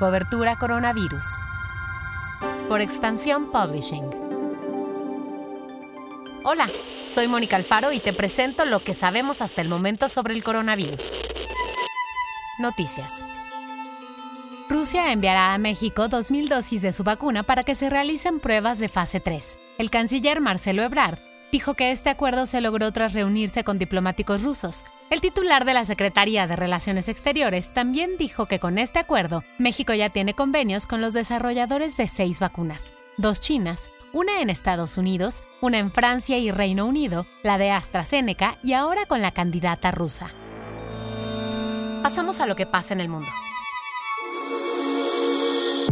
Cobertura Coronavirus. Por Expansión Publishing. Hola, soy Mónica Alfaro y te presento lo que sabemos hasta el momento sobre el coronavirus. Noticias. Rusia enviará a México 2.000 dosis de su vacuna para que se realicen pruebas de fase 3. El canciller Marcelo Ebrard dijo que este acuerdo se logró tras reunirse con diplomáticos rusos. El titular de la Secretaría de Relaciones Exteriores también dijo que con este acuerdo, México ya tiene convenios con los desarrolladores de seis vacunas, dos chinas, una en Estados Unidos, una en Francia y Reino Unido, la de AstraZeneca y ahora con la candidata rusa. Pasamos a lo que pasa en el mundo.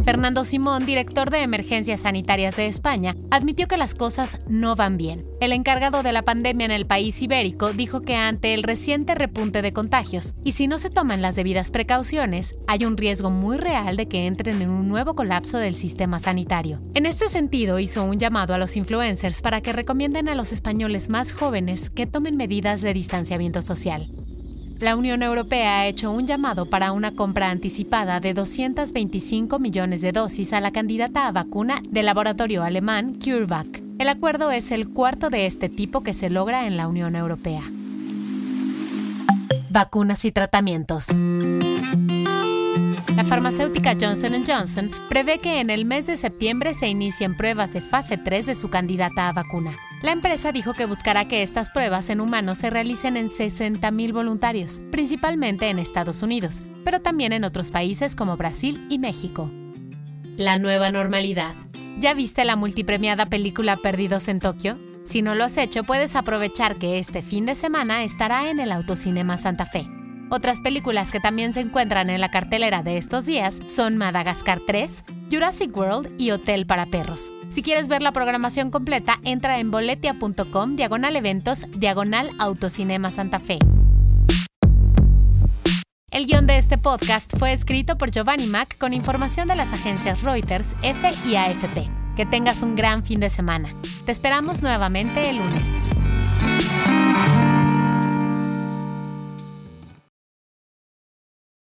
Fernando Simón, director de Emergencias Sanitarias de España, admitió que las cosas no van bien. El encargado de la pandemia en el país ibérico dijo que ante el reciente repunte de contagios y si no se toman las debidas precauciones, hay un riesgo muy real de que entren en un nuevo colapso del sistema sanitario. En este sentido, hizo un llamado a los influencers para que recomienden a los españoles más jóvenes que tomen medidas de distanciamiento social. La Unión Europea ha hecho un llamado para una compra anticipada de 225 millones de dosis a la candidata a vacuna del laboratorio alemán CureVac. El acuerdo es el cuarto de este tipo que se logra en la Unión Europea. Vacunas y tratamientos. La farmacéutica Johnson Johnson prevé que en el mes de septiembre se inicien pruebas de fase 3 de su candidata a vacuna. La empresa dijo que buscará que estas pruebas en humanos se realicen en 60.000 voluntarios, principalmente en Estados Unidos, pero también en otros países como Brasil y México. La nueva normalidad. ¿Ya viste la multipremiada película Perdidos en Tokio? Si no lo has hecho, puedes aprovechar que este fin de semana estará en el Autocinema Santa Fe. Otras películas que también se encuentran en la cartelera de estos días son Madagascar 3, Jurassic World y Hotel para Perros. Si quieres ver la programación completa, entra en boletia.com, diagonal eventos, diagonal autocinema Santa Fe. El guion de este podcast fue escrito por Giovanni Mac con información de las agencias Reuters, F y AFP. Que tengas un gran fin de semana. Te esperamos nuevamente el lunes.